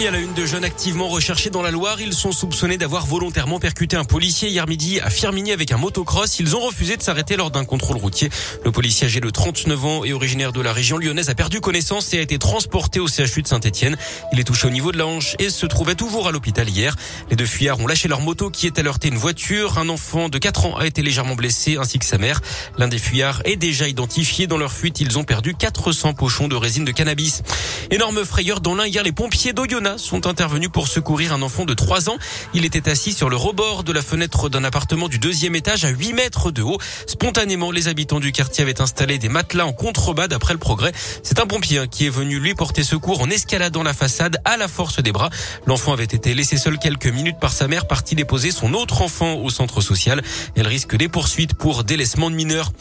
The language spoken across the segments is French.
Et à la une de jeunes activement recherchés dans la Loire, ils sont soupçonnés d'avoir volontairement percuté un policier hier midi à Firminy avec un motocross. Ils ont refusé de s'arrêter lors d'un contrôle routier. Le policier âgé de 39 ans et originaire de la région lyonnaise a perdu connaissance et a été transporté au CHU de Saint-Etienne. Il est touché au niveau de la hanche et se trouvait toujours à l'hôpital hier. Les deux fuyards ont lâché leur moto qui est à heurté une voiture. Un enfant de 4 ans a été légèrement blessé ainsi que sa mère. L'un des fuyards est déjà identifié. Dans leur fuite, ils ont perdu 400 pochons de résine de cannabis. Énorme frayeur dans l'un hier, les pompiers d'Oyonnax sont intervenus pour secourir un enfant de 3 ans. Il était assis sur le rebord de la fenêtre d'un appartement du deuxième étage à 8 mètres de haut. Spontanément, les habitants du quartier avaient installé des matelas en contrebas d'après le progrès. C'est un pompier qui est venu lui porter secours en escaladant la façade à la force des bras. L'enfant avait été laissé seul quelques minutes par sa mère partie déposer son autre enfant au centre social. Elle risque des poursuites pour délaissement de mineurs.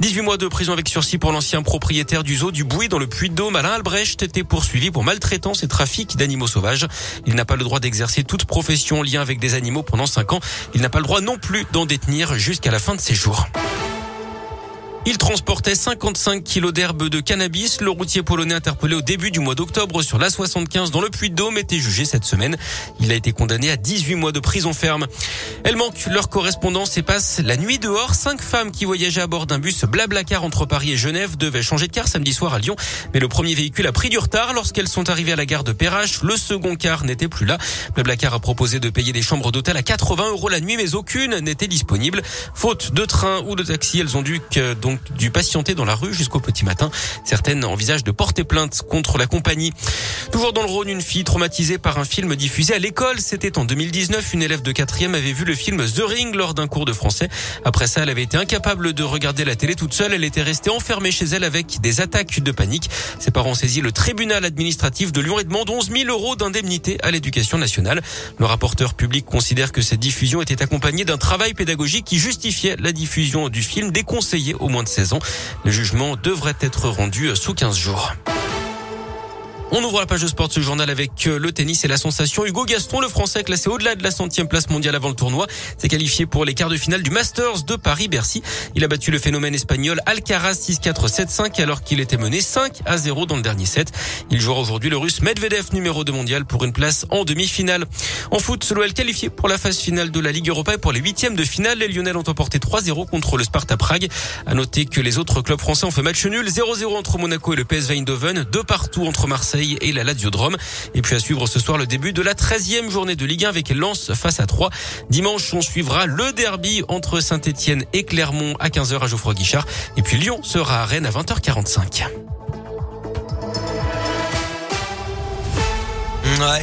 18 mois de prison avec sursis pour l'ancien propriétaire du zoo du Bouy dans le Puy-de-Dôme. Alain Albrecht était poursuivi pour maltraitance et trafic d'animaux Il n'a pas le droit d'exercer toute profession en lien avec des animaux pendant 5 ans. Il n'a pas le droit non plus d'en détenir jusqu'à la fin de ses jours. Il transportait 55 kilos d'herbe de cannabis. Le routier polonais interpellé au début du mois d'octobre sur la 75 dans le Puy-de-Dôme était jugé cette semaine. Il a été condamné à 18 mois de prison ferme. Elles manquent leur correspondance et passent la nuit dehors. Cinq femmes qui voyageaient à bord d'un bus Blablacar entre Paris et Genève devaient changer de car samedi soir à Lyon. Mais le premier véhicule a pris du retard lorsqu'elles sont arrivées à la gare de Perrache. Le second car n'était plus là. Blablacar a proposé de payer des chambres d'hôtel à 80 euros la nuit, mais aucune n'était disponible. Faute de train ou de taxi, elles ont dû donc du patienter dans la rue jusqu'au petit matin. Certaines envisagent de porter plainte contre la compagnie. Toujours dans le Rhône, une fille traumatisée par un film diffusé à l'école. C'était en 2019. Une élève de quatrième avait vu le film The Ring lors d'un cours de français. Après ça, elle avait été incapable de regarder la télé toute seule. Elle était restée enfermée chez elle avec des attaques de panique. Ses parents ont saisi le tribunal administratif de Lyon et demandent 11 000 euros d'indemnité à l'éducation nationale. Le rapporteur public considère que cette diffusion était accompagnée d'un travail pédagogique qui justifiait la diffusion du film déconseillé au moins de 16 ans. Le jugement devrait être rendu sous 15 jours. On ouvre la page de sport ce journal avec euh, le tennis et la sensation. Hugo Gaston, le français classé au-delà de la centième place mondiale avant le tournoi, s'est qualifié pour les quarts de finale du Masters de Paris-Bercy. Il a battu le phénomène espagnol Alcaraz 6-4, 7-5 alors qu'il était mené 5 à 0 dans le dernier set. Il jouera aujourd'hui le russe Medvedev numéro 2 mondial pour une place en demi-finale. En foot, l'OL qualifié pour la phase finale de la Ligue Europa et pour les huitièmes de finale. Les Lyonnais ont emporté 3-0 contre le Sparta Prague. À noter que les autres clubs français ont fait match nul 0-0 entre Monaco et le PSV Eindhoven, deux partout entre Marseille et la Ladiodrome. Et puis à suivre ce soir le début de la 13e journée de Ligue 1 avec Lens face à 3. Dimanche, on suivra le derby entre Saint-Etienne et Clermont à 15h à Geoffroy Guichard. Et puis Lyon sera à Rennes à 20h45.